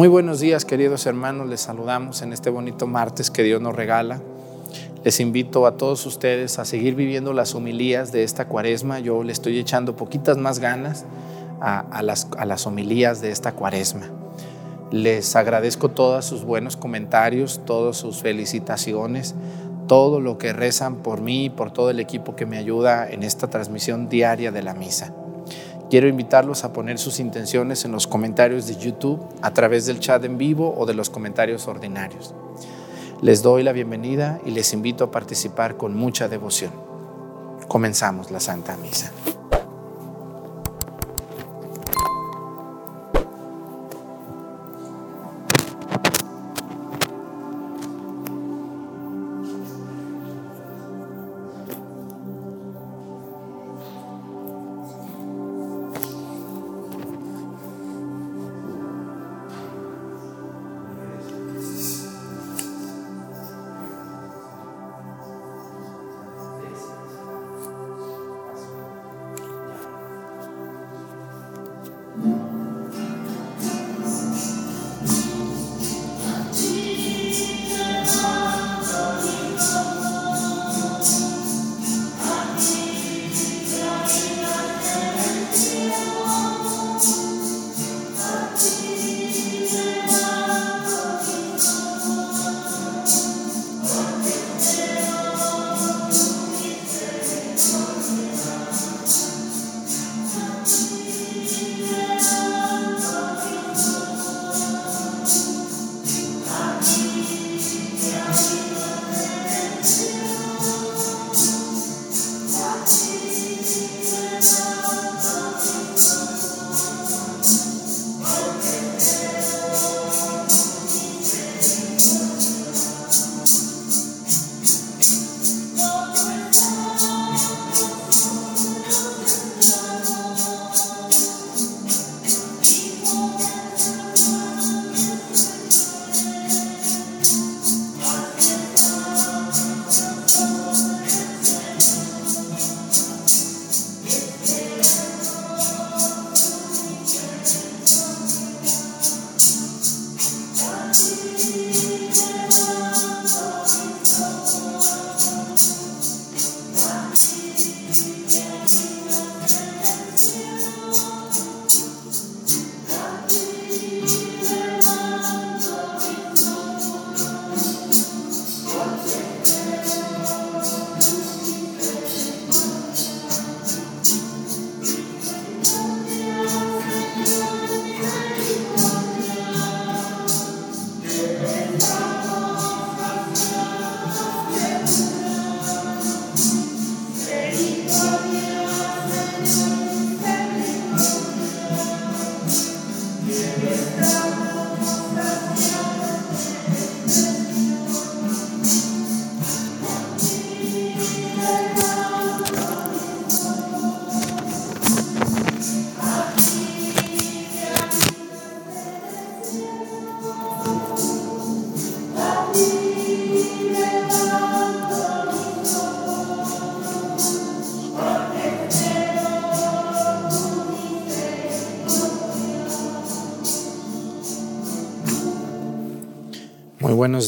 Muy buenos días, queridos hermanos. Les saludamos en este bonito martes que Dios nos regala. Les invito a todos ustedes a seguir viviendo las homilías de esta cuaresma. Yo le estoy echando poquitas más ganas a, las, a las homilías de esta cuaresma. Les agradezco todos sus buenos comentarios, todas sus felicitaciones, todo lo que rezan por mí y por todo el equipo que me ayuda en esta transmisión diaria de la misa. Quiero invitarlos a poner sus intenciones en los comentarios de YouTube a través del chat en vivo o de los comentarios ordinarios. Les doy la bienvenida y les invito a participar con mucha devoción. Comenzamos la Santa Misa.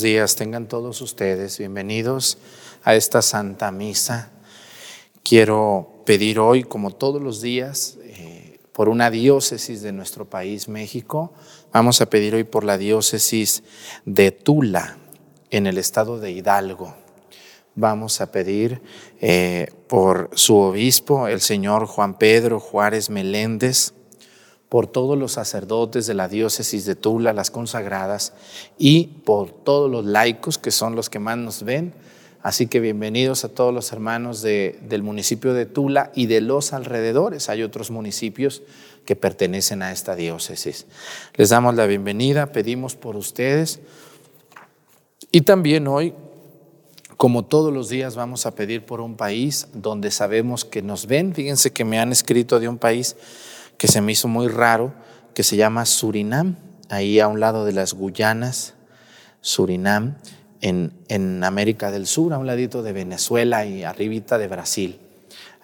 Días, tengan todos ustedes bienvenidos a esta Santa Misa. Quiero pedir hoy, como todos los días, eh, por una diócesis de nuestro país, México. Vamos a pedir hoy por la diócesis de Tula, en el estado de Hidalgo. Vamos a pedir eh, por su obispo, el señor Juan Pedro Juárez Meléndez por todos los sacerdotes de la diócesis de Tula, las consagradas, y por todos los laicos que son los que más nos ven. Así que bienvenidos a todos los hermanos del municipio de Tula y de los alrededores. Hay otros municipios que pertenecen a esta diócesis. Les damos la bienvenida, pedimos por ustedes. Y también hoy, como todos los días, vamos a pedir por un país donde sabemos que nos ven. Fíjense que me han escrito de un país que se me hizo muy raro, que se llama Surinam, ahí a un lado de las Guyanas, Surinam, en, en América del Sur, a un ladito de Venezuela y arribita de Brasil.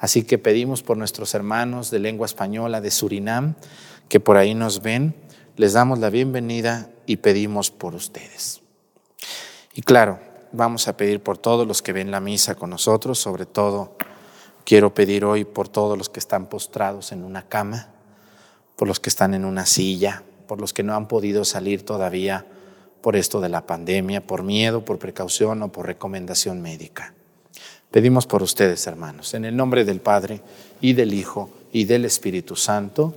Así que pedimos por nuestros hermanos de lengua española de Surinam, que por ahí nos ven, les damos la bienvenida y pedimos por ustedes. Y claro, vamos a pedir por todos los que ven la misa con nosotros, sobre todo quiero pedir hoy por todos los que están postrados en una cama, por los que están en una silla, por los que no han podido salir todavía por esto de la pandemia, por miedo, por precaución o por recomendación médica. Pedimos por ustedes, hermanos, en el nombre del Padre y del Hijo y del Espíritu Santo,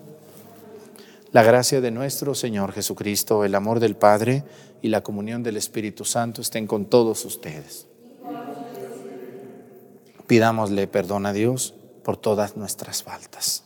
la gracia de nuestro Señor Jesucristo, el amor del Padre y la comunión del Espíritu Santo estén con todos ustedes. Pidámosle perdón a Dios por todas nuestras faltas.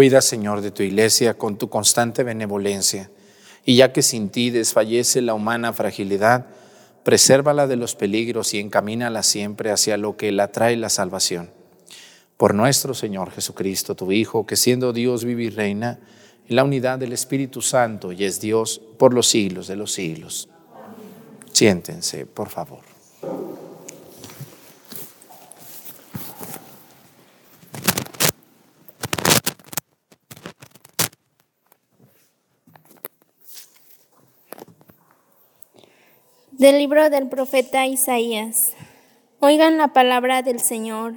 Cuida, Señor, de tu iglesia con tu constante benevolencia, y ya que sin ti desfallece la humana fragilidad, presérvala de los peligros y encamínala siempre hacia lo que la trae la salvación. Por nuestro Señor Jesucristo, tu Hijo, que siendo Dios vive y reina en la unidad del Espíritu Santo y es Dios por los siglos de los siglos. Siéntense, por favor. Del libro del profeta Isaías. Oigan la palabra del Señor,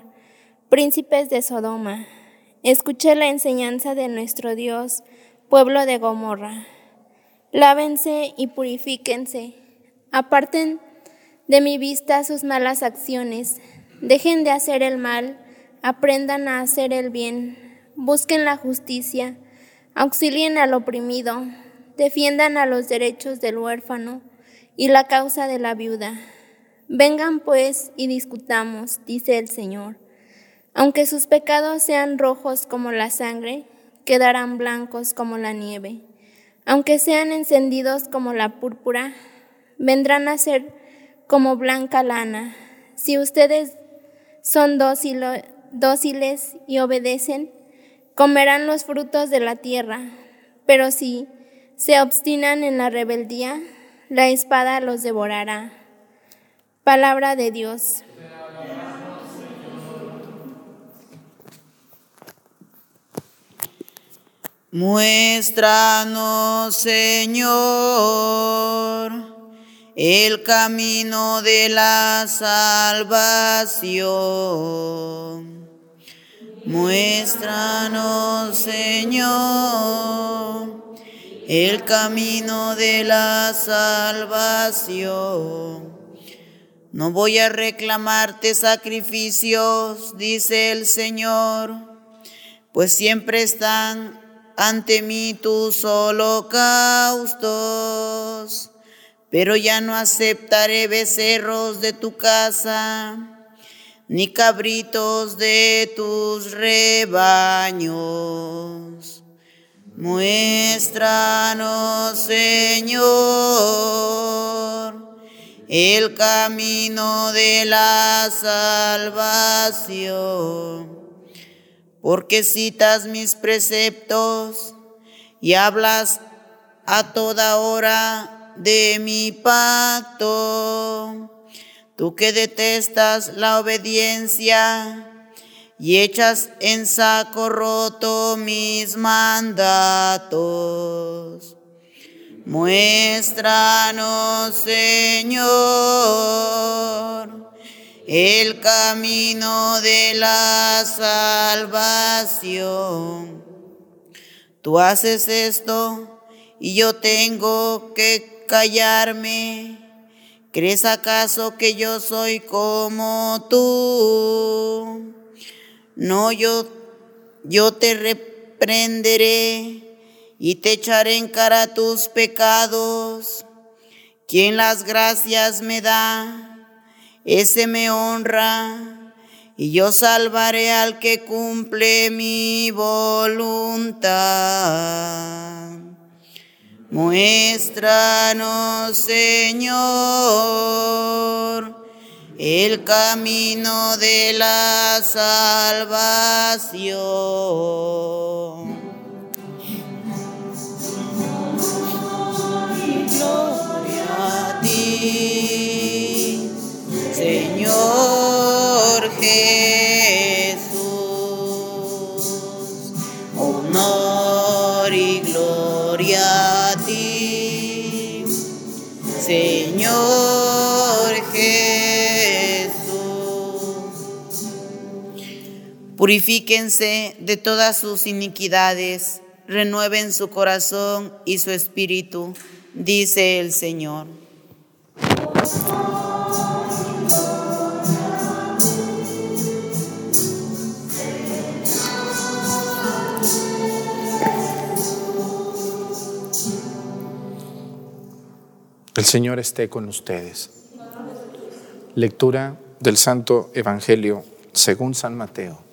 príncipes de Sodoma. Escuché la enseñanza de nuestro Dios, pueblo de Gomorra. Lávense y purifíquense. Aparten de mi vista sus malas acciones. Dejen de hacer el mal. Aprendan a hacer el bien. Busquen la justicia. Auxilien al oprimido. Defiendan a los derechos del huérfano y la causa de la viuda. Vengan pues y discutamos, dice el Señor. Aunque sus pecados sean rojos como la sangre, quedarán blancos como la nieve. Aunque sean encendidos como la púrpura, vendrán a ser como blanca lana. Si ustedes son dóciles y obedecen, comerán los frutos de la tierra. Pero si se obstinan en la rebeldía, la espada los devorará. Palabra de Dios. Muéstranos, Señor, el camino de la salvación. Muéstranos, Señor el camino de la salvación. No voy a reclamarte sacrificios, dice el Señor, pues siempre están ante mí tus holocaustos, pero ya no aceptaré becerros de tu casa ni cabritos de tus rebaños. Muéstranos, Señor, el camino de la salvación, porque citas mis preceptos y hablas a toda hora de mi pacto. Tú que detestas la obediencia y echas en saco roto mis mandatos. Muéstranos, Señor, el camino de la salvación. Tú haces esto y yo tengo que callarme ¿Crees acaso que yo soy como tú? No, yo, yo te reprenderé y te echaré en cara tus pecados. Quien las gracias me da, ese me honra, y yo salvaré al que cumple mi voluntad. Muéstranos, Señor, el camino de la salvación. Gloria a ti, Señor Jesús. Honor y gloria Señor Purifíquense de todas sus iniquidades, renueven su corazón y su espíritu, dice el Señor. El Señor esté con ustedes. Lectura del Santo Evangelio según San Mateo.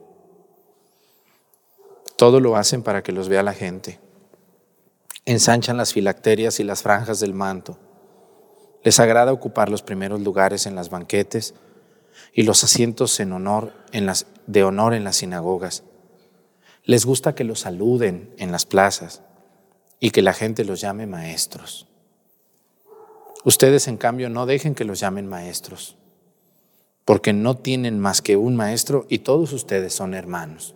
Todo lo hacen para que los vea la gente. Ensanchan las filacterias y las franjas del manto. Les agrada ocupar los primeros lugares en las banquetes y los asientos en honor en las, de honor en las sinagogas. Les gusta que los saluden en las plazas y que la gente los llame maestros. Ustedes, en cambio, no dejen que los llamen maestros, porque no tienen más que un maestro y todos ustedes son hermanos.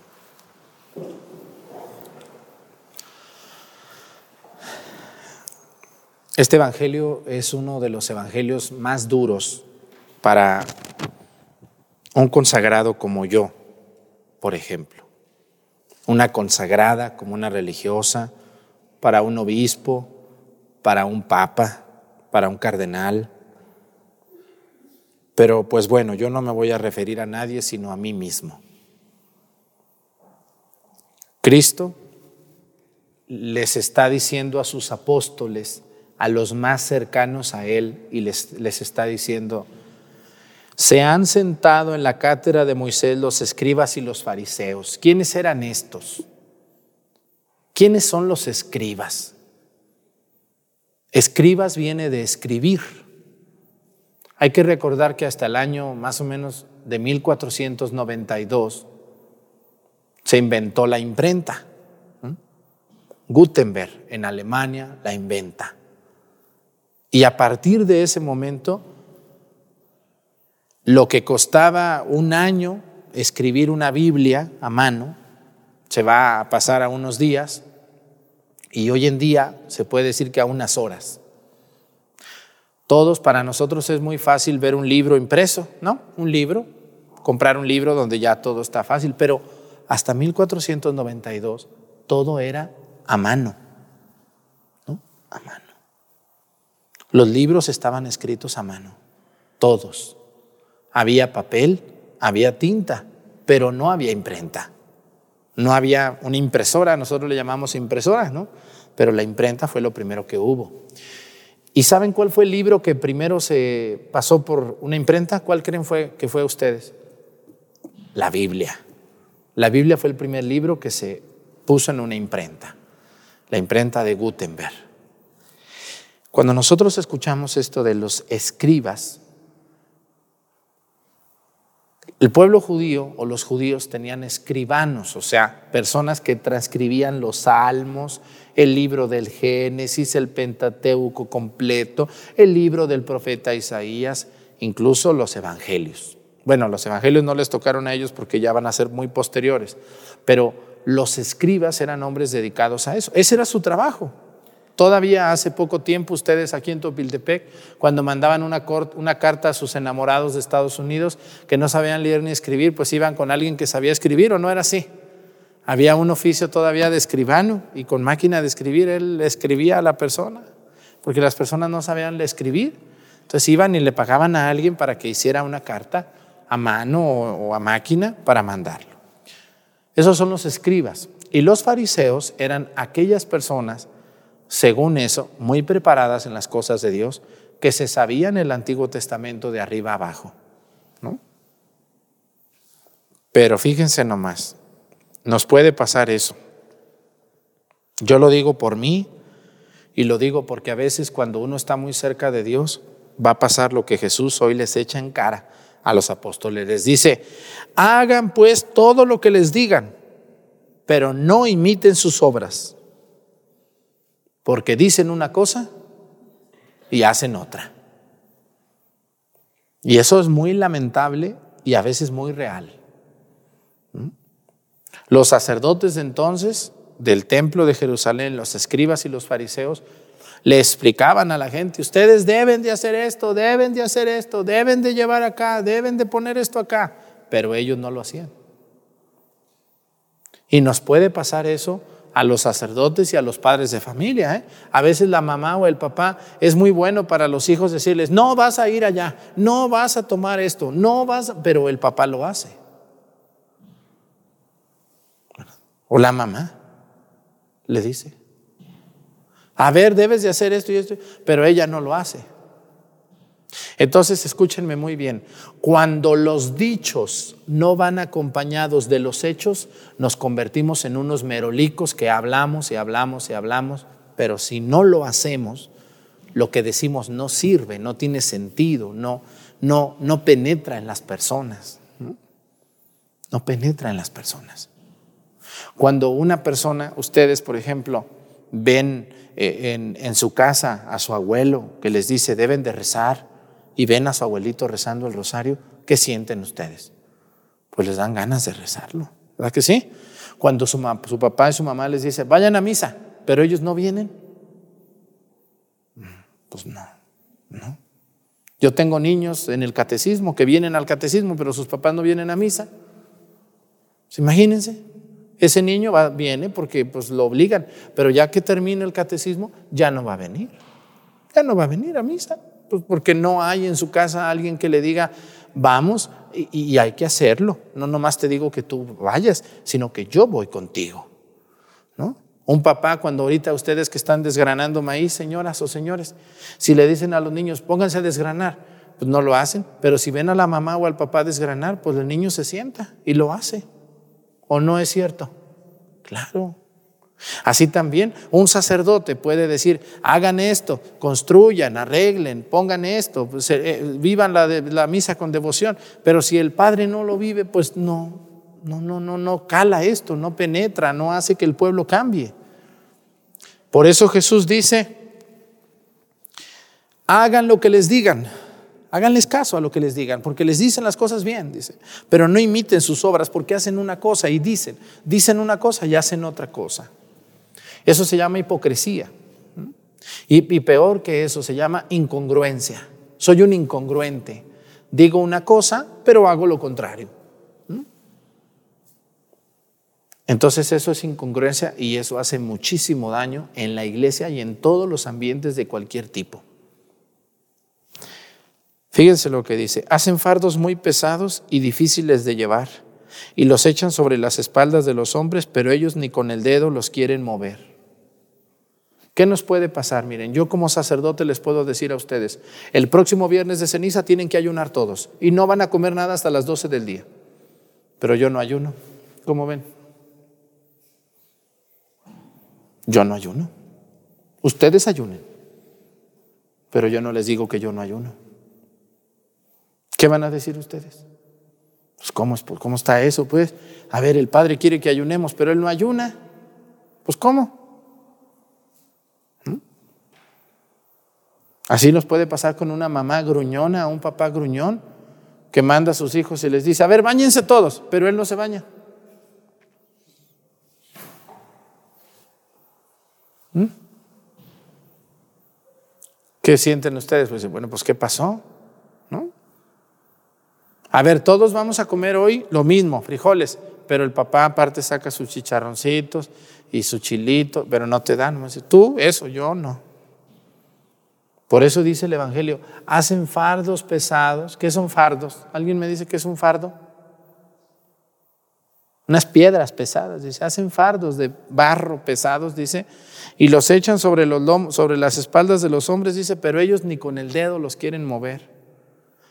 Este Evangelio es uno de los evangelios más duros para un consagrado como yo, por ejemplo. Una consagrada como una religiosa, para un obispo, para un papa, para un cardenal. Pero pues bueno, yo no me voy a referir a nadie sino a mí mismo. Cristo les está diciendo a sus apóstoles, a los más cercanos a Él y les, les está diciendo, se han sentado en la cátedra de Moisés los escribas y los fariseos. ¿Quiénes eran estos? ¿Quiénes son los escribas? Escribas viene de escribir. Hay que recordar que hasta el año más o menos de 1492 se inventó la imprenta. Gutenberg en Alemania la inventa. Y a partir de ese momento, lo que costaba un año escribir una Biblia a mano, se va a pasar a unos días y hoy en día se puede decir que a unas horas. Todos, para nosotros es muy fácil ver un libro impreso, ¿no? Un libro, comprar un libro donde ya todo está fácil, pero hasta 1492 todo era a mano, ¿no? A mano. Los libros estaban escritos a mano, todos. Había papel, había tinta, pero no había imprenta. No había una impresora, nosotros le llamamos impresora, ¿no? Pero la imprenta fue lo primero que hubo. ¿Y saben cuál fue el libro que primero se pasó por una imprenta? ¿Cuál creen fue que fue ustedes? La Biblia. La Biblia fue el primer libro que se puso en una imprenta, la imprenta de Gutenberg. Cuando nosotros escuchamos esto de los escribas, el pueblo judío o los judíos tenían escribanos, o sea, personas que transcribían los salmos, el libro del Génesis, el Pentateuco completo, el libro del profeta Isaías, incluso los evangelios. Bueno, los evangelios no les tocaron a ellos porque ya van a ser muy posteriores, pero los escribas eran hombres dedicados a eso. Ese era su trabajo. Todavía hace poco tiempo ustedes aquí en Topiltepec, cuando mandaban una, carta a sus enamorados de Estados Unidos que no sabían leer ni escribir, pues iban con alguien que sabía escribir o no era así. Había un oficio todavía de escribano y con máquina de escribir él escribía a la persona, porque las personas no sabían escribir. Entonces iban y le pagaban a alguien para que hiciera una carta a mano o a máquina para mandarlo. Esos son los escribas. Y los fariseos eran aquellas personas según eso, muy preparadas en las cosas de Dios, que se sabían el Antiguo Testamento de arriba abajo. ¿no? Pero fíjense nomás, nos puede pasar eso. Yo lo digo por mí y lo digo porque a veces cuando uno está muy cerca de Dios, va a pasar lo que Jesús hoy les echa en cara a los apóstoles. Les dice, hagan pues todo lo que les digan, pero no imiten sus obras porque dicen una cosa y hacen otra. Y eso es muy lamentable y a veces muy real. ¿Mm? Los sacerdotes de entonces del templo de Jerusalén, los escribas y los fariseos, le explicaban a la gente, ustedes deben de hacer esto, deben de hacer esto, deben de llevar acá, deben de poner esto acá, pero ellos no lo hacían. Y nos puede pasar eso a los sacerdotes y a los padres de familia. ¿eh? A veces la mamá o el papá es muy bueno para los hijos decirles, no vas a ir allá, no vas a tomar esto, no vas, pero el papá lo hace. O la mamá le dice, a ver, debes de hacer esto y esto, pero ella no lo hace. Entonces, escúchenme muy bien, cuando los dichos no van acompañados de los hechos, nos convertimos en unos merolicos que hablamos y hablamos y hablamos, pero si no lo hacemos, lo que decimos no sirve, no tiene sentido, no, no, no penetra en las personas. ¿no? penetra en las personas. Cuando una persona, ustedes por ejemplo, ven eh, en, en su casa a su abuelo que les dice deben de rezar, y ven a su abuelito rezando el rosario, ¿qué sienten ustedes? Pues les dan ganas de rezarlo, ¿verdad que sí? Cuando su, papá y su mamá les dice, vayan a misa, pero ellos no vienen. Pues no, no. Yo tengo niños en el catecismo que vienen al catecismo, pero sus papás no vienen a misa. Pues imagínense, ese niño va, viene porque pues, lo obligan, pero ya que termine el catecismo, ya no va a venir. Ya no va a venir a misa. Pues porque no hay en su casa alguien que le diga, vamos y, hay que hacerlo. No nomás te digo que tú vayas, sino que yo voy contigo. ¿no? Un papá, cuando ahorita ustedes que están desgranando maíz, señoras o señores, si le dicen a los niños, pónganse a desgranar, pues no lo hacen. Pero si ven a la mamá o al papá desgranar, pues el niño se sienta y lo hace. ¿O no es cierto? Claro. Así también un sacerdote puede decir, hagan esto, construyan, arreglen, pongan esto, pues, eh, eh, vivan la, misa con devoción. Pero si el padre no lo vive, pues no, no, no, no, no cala esto, no penetra, no hace que el pueblo cambie. Por eso Jesús dice, hagan lo que les digan, háganles caso a lo que les digan, porque les dicen las cosas bien, dice, pero no imiten sus obras porque hacen una cosa y dicen, dicen una cosa y hacen otra cosa. Eso se llama hipocresía. Y, peor que eso, se llama incongruencia. Soy un incongruente. Digo una cosa, pero hago lo contrario. Entonces eso es incongruencia y eso hace muchísimo daño en la iglesia y en todos los ambientes de cualquier tipo. Fíjense lo que dice, hacen fardos muy pesados y difíciles de llevar y los echan sobre las espaldas de los hombres, pero ellos ni con el dedo los quieren mover. ¿Qué nos puede pasar? Miren, yo como sacerdote les puedo decir a ustedes, el próximo viernes de ceniza tienen que ayunar todos y no van a comer nada hasta las 12 del día. Pero yo no ayuno, ¿cómo ven? Yo no ayuno. Ustedes ayunen. Pero yo no les digo que yo no ayuno. ¿Qué van a decir ustedes? Pues ¿cómo, ¿cómo está eso? Pues, a ver, el Padre quiere que ayunemos, pero Él no ayuna. Pues ¿cómo? Así nos puede pasar con una mamá gruñona, un papá gruñón, que manda a sus hijos y les dice, a ver, bañense todos, pero Él no se baña. ¿Mm? ¿Qué sienten ustedes? Pues bueno, pues ¿qué pasó? ¿No? A ver, todos vamos a comer hoy lo mismo, frijoles, pero el papá aparte saca sus chicharroncitos y su chilito, pero no te dan. Tú, eso, yo no. Por eso dice el Evangelio, hacen fardos pesados. ¿Qué son fardos? ¿Alguien me dice qué es un fardo? Unas piedras pesadas, dice, hacen fardos de barro pesados, dice, y los echan sobre, los sobre las espaldas de los hombres, dice, pero ellos ni con el dedo los quieren mover.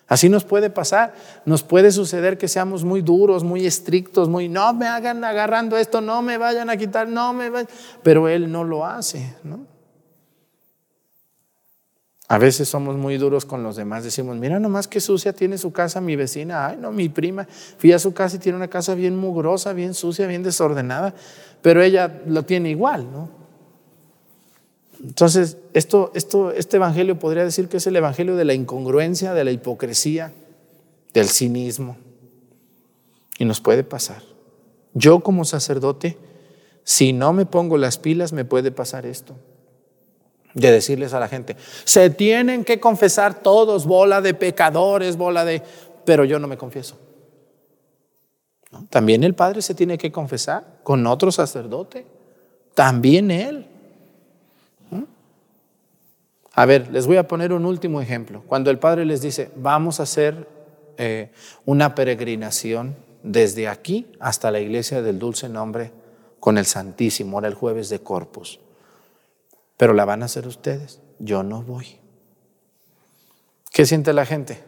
Así nos puede pasar, nos puede suceder que seamos muy duros, muy estrictos, muy, no me hagan agarrando esto, no me vayan a quitar, no me vayan, pero Él no lo hace, ¿no? A veces somos muy duros con los demás, decimos, mira nomás qué sucia tiene su casa mi vecina, ay no, mi prima, fui a su casa y tiene una casa bien mugrosa, bien sucia, bien desordenada, pero ella lo tiene igual, ¿no? Entonces, esto, esto, este evangelio podría decir que es el evangelio de la incongruencia, de la hipocresía, del cinismo. Y nos puede pasar. Yo como sacerdote, si no me pongo las pilas, me puede pasar esto. De decirles a la gente, se tienen que confesar todos, bola de pecadores, bola de... Pero yo no me confieso. También el Padre se tiene que confesar con otro sacerdote. También él. A ver, les voy a poner un último ejemplo. Cuando el Padre les dice, vamos a hacer eh, una peregrinación desde aquí hasta la iglesia del dulce nombre con el Santísimo, ahora el jueves de Corpus. Pero la van a hacer ustedes, yo no voy. ¿Qué siente la gente?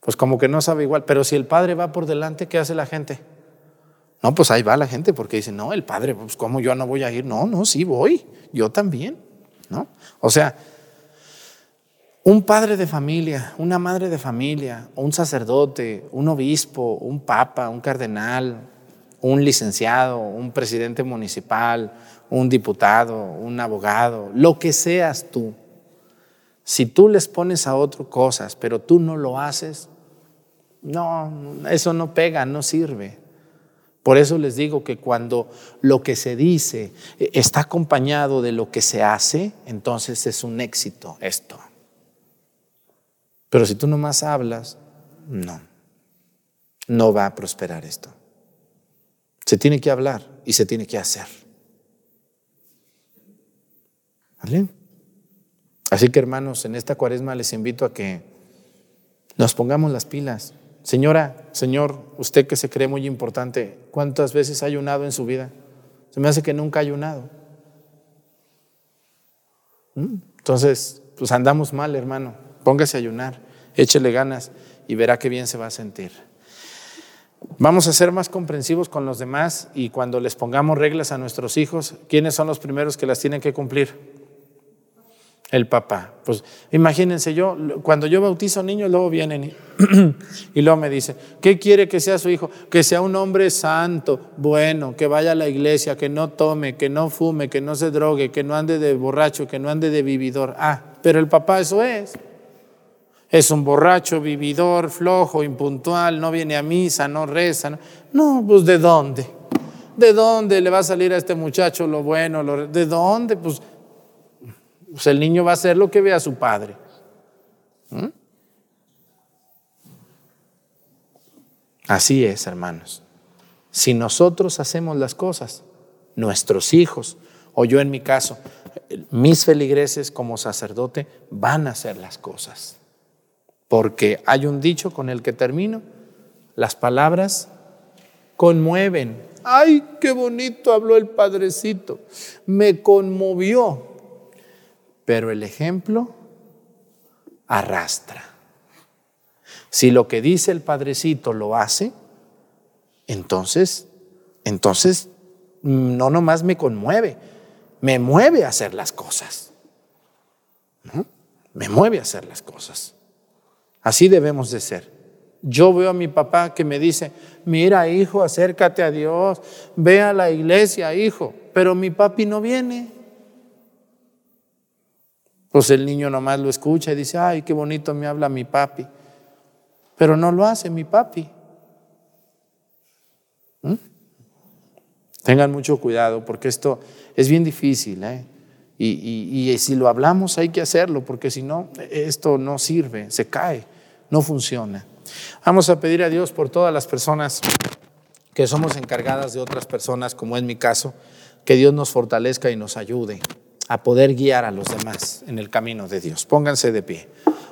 Pues como que no sabe igual, pero si el Padre va por delante, ¿qué hace la gente? No, pues ahí va la gente porque dice, no, el Padre, pues ¿cómo yo no voy a ir? No, no, sí voy, yo también. ¿no? O sea, un padre de familia, una madre de familia, un sacerdote, un obispo, un papa, un cardenal, un licenciado, un presidente municipal, un diputado, un abogado, lo que seas tú. Si tú les pones a otro cosas, pero tú no lo haces, no, eso no pega, no sirve. Por eso les digo que cuando lo que se dice eh, está acompañado de lo que se hace, entonces es un éxito esto. Pero si tú nomás hablas, no, no va a prosperar esto. Se tiene que hablar y se tiene que hacer. ¿Vale? Así que hermanos, en esta cuaresma les invito a que nos pongamos las pilas. Señora, Señor, usted que se cree muy importante, ¿cuántas veces ha ayunado en su vida? Se me hace que nunca ha ayunado. ¿Mm? Entonces, pues andamos mal, hermano. Póngase a ayunar, échele ganas y verá qué bien se va a sentir. Vamos a ser más comprensivos con los demás y cuando les pongamos reglas a nuestros hijos, ¿quiénes son los primeros que las tienen que cumplir? El papá. Pues imagínense yo, cuando yo bautizo niños, luego vienen y, luego me dicen, ¿qué quiere que sea su hijo? Que sea un hombre santo, bueno, que vaya a la iglesia, que no tome, que no fume, que no se drogue, que no ande de borracho, que no ande de vividor. Ah, pero el papá eso es. Es un borracho, vividor, flojo, impuntual, no viene a misa, no reza. No, pues ¿de dónde? ¿De dónde le va a salir a este muchacho lo bueno? Lo, ¿De dónde? Pues, pues, el niño va a hacer lo que ve a su padre. ¿Mm? Así es, hermanos. Si nosotros hacemos las cosas, nuestros hijos, o yo en mi caso, mis feligreses como sacerdote, van a hacer las cosas. Porque hay un dicho con el que termino, las palabras conmueven. Ay, qué bonito habló el padrecito, me conmovió. Pero el ejemplo arrastra. Si lo que dice el padrecito lo hace, entonces, entonces no nomás me conmueve, me mueve a hacer las cosas. Me mueve a hacer las cosas. Así debemos de ser. Yo veo a mi papá que me dice, mira hijo, acércate a Dios, ve a la iglesia, hijo, pero mi papi no viene. Pues el niño nomás lo escucha y dice, ay, qué bonito me habla mi papi, pero no lo hace mi papi. ¿Mm? Tengan mucho cuidado porque esto es bien difícil. ¿eh? Y, y si lo hablamos hay que hacerlo porque si no, esto no sirve, se cae no funciona. Vamos a pedir a Dios por todas las personas que somos encargadas de otras personas, como es mi caso, que Dios nos fortalezca y nos ayude a poder guiar a los demás en el camino de Dios. Pónganse de pie.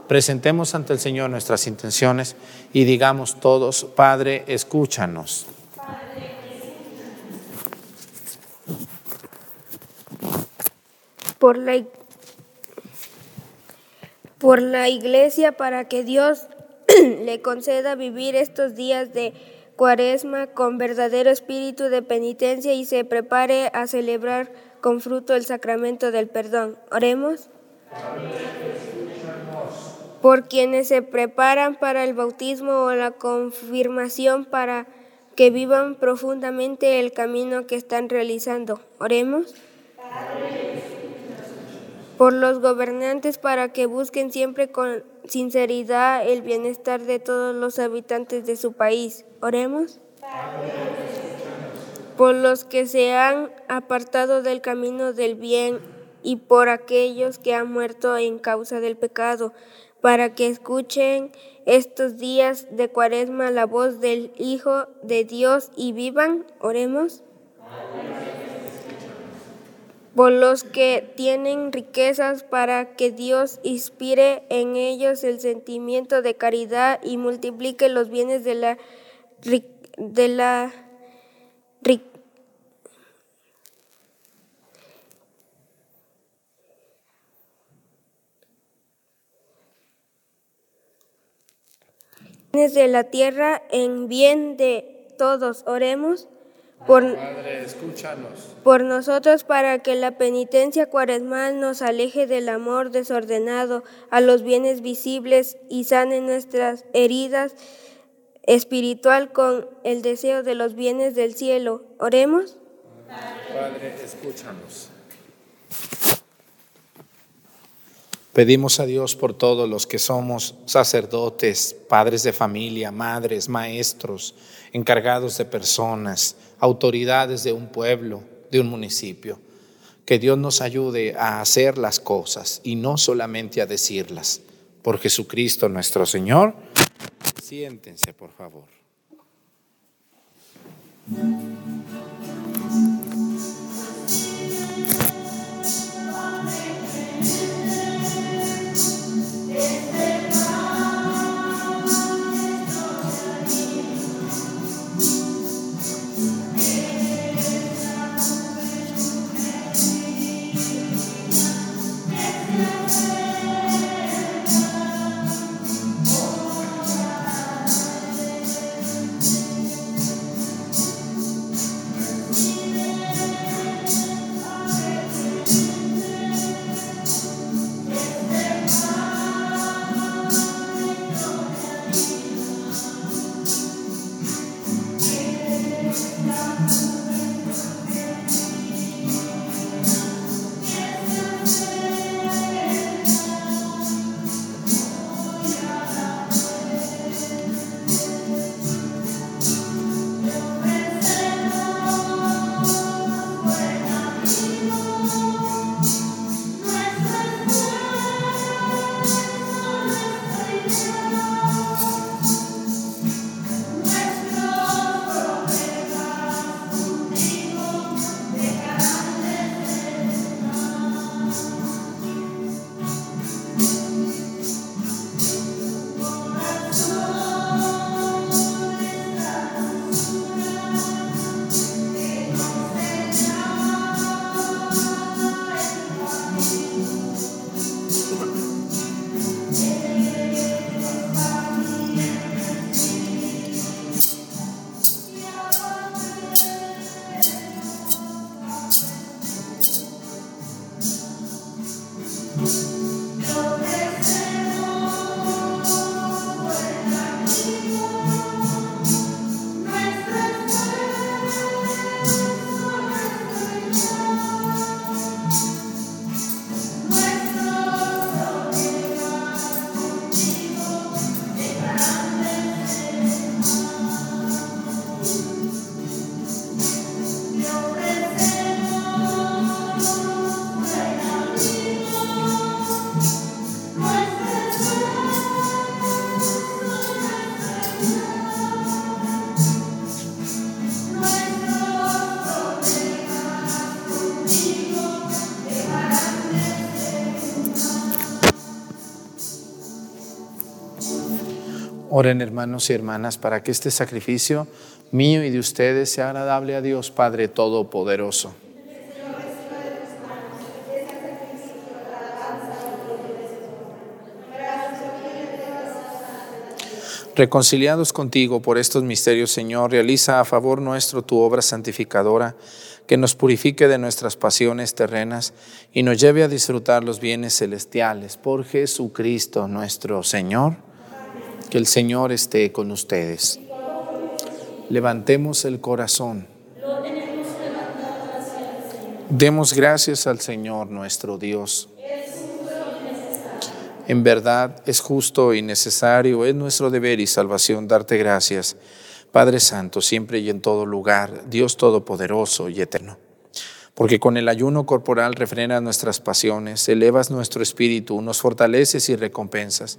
Presentemos ante el Señor nuestras intenciones y digamos todos, Padre, escúchanos. Por la por la iglesia para que Dios le conceda vivir estos días de cuaresma con verdadero espíritu de penitencia y se prepare a celebrar con fruto el sacramento del perdón. Oremos. Por quienes se preparan para el bautismo o la confirmación para que vivan profundamente el camino que están realizando. Oremos por los gobernantes para que busquen siempre con sinceridad el bienestar de todos los habitantes de su país. Oremos. Por los que se han apartado del camino del bien y por aquellos que han muerto en causa del pecado, para que escuchen estos días de cuaresma la voz del Hijo de Dios y vivan. Oremos por los que tienen riquezas para que Dios inspire en ellos el sentimiento de caridad y multiplique los bienes de la de la de la tierra en bien de todos. Oremos. Por, Padre, escúchanos. Por nosotros para que la penitencia cuaresmal nos aleje del amor desordenado a los bienes visibles y sane nuestras heridas espiritual con el deseo de los bienes del cielo. Oremos. Padre, escúchanos. Pedimos a Dios por todos los que somos sacerdotes, padres de familia, madres, maestros, encargados de personas, autoridades de un pueblo, de un municipio. Que Dios nos ayude a hacer las cosas y no solamente a decirlas. Por Jesucristo nuestro Señor. Siéntense, por favor. Oren hermanos y hermanas para que este sacrificio mío y de ustedes sea agradable a Dios Padre Todopoderoso. Reconciliados contigo por estos misterios, Señor, realiza a favor nuestro tu obra santificadora, que nos purifique de nuestras pasiones terrenas y nos lleve a disfrutar los bienes celestiales por Jesucristo nuestro Señor. Que el Señor esté con ustedes. Levantemos el corazón. Demos gracias al Señor nuestro Dios. En verdad es justo y necesario, es nuestro deber y salvación darte gracias, Padre Santo, siempre y en todo lugar, Dios Todopoderoso y Eterno. Porque con el ayuno corporal refrenas nuestras pasiones, elevas nuestro espíritu, nos fortaleces y recompensas.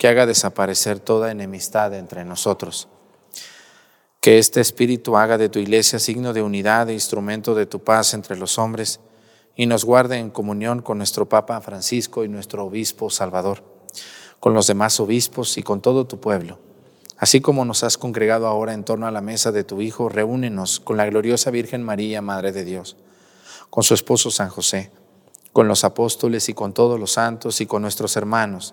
que haga desaparecer toda enemistad entre nosotros. Que este Espíritu haga de tu iglesia signo de unidad e instrumento de tu paz entre los hombres y nos guarde en comunión con nuestro Papa Francisco y nuestro Obispo Salvador, con los demás obispos y con todo tu pueblo, Así como nos has congregado ahora en torno a la mesa de tu Hijo, reúnenos con la gloriosa Virgen María, Madre de Dios, con su esposo San José, con los apóstoles y con todos los santos y con nuestros hermanos,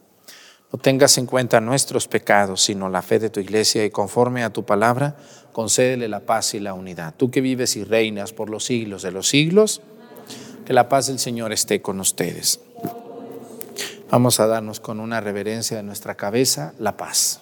No tengas en cuenta nuestros pecados, sino la fe de tu iglesia y conforme a tu palabra, concédele la paz y la unidad. Tú que vives y reinas por los siglos de los siglos, que la paz del Señor esté con ustedes. Vamos a darnos con una reverencia de nuestra cabeza la paz.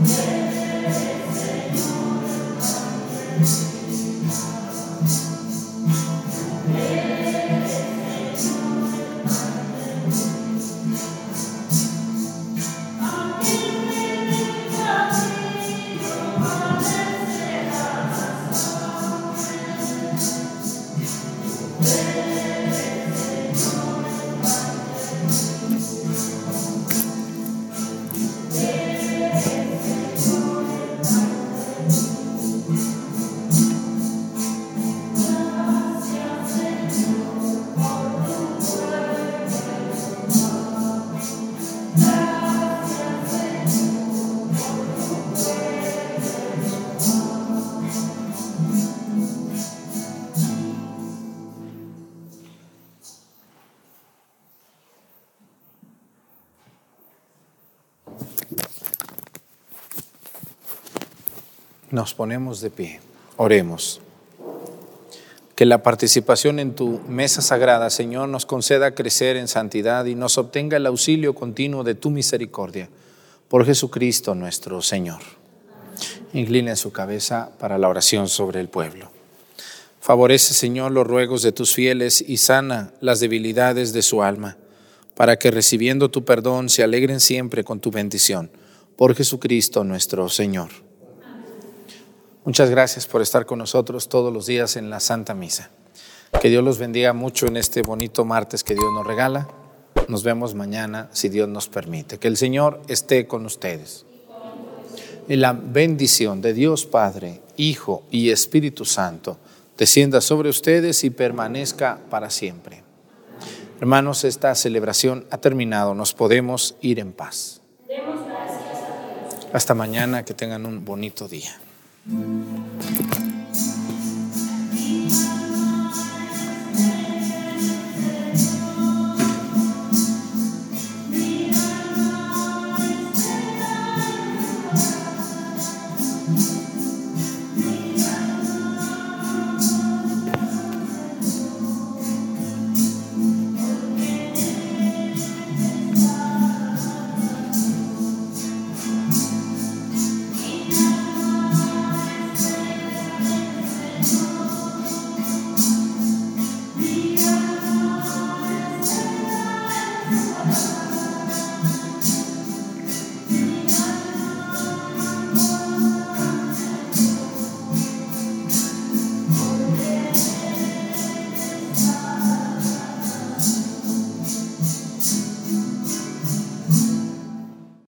Yeah. Ponemos de pie. Oremos. Que la participación en tu mesa sagrada, Señor, nos conceda crecer en santidad y nos obtenga el auxilio continuo de tu misericordia. Por Jesucristo nuestro Señor. Incline su cabeza para la oración sobre el pueblo. Favorece, Señor, los ruegos de tus fieles y sana las debilidades de su alma, para que recibiendo tu perdón se alegren siempre con tu bendición. Por Jesucristo nuestro Señor. Muchas gracias por estar con nosotros todos los días en la Santa Misa. Que Dios los bendiga mucho en este bonito martes que Dios nos regala. Nos vemos mañana si Dios nos permite. Que el Señor esté con ustedes. Y la bendición de Dios Padre, Hijo y Espíritu Santo descienda sobre ustedes y permanezca para siempre. Hermanos, esta celebración ha terminado. Nos podemos ir en paz. Hasta mañana, que tengan un bonito día. Mm-hmm.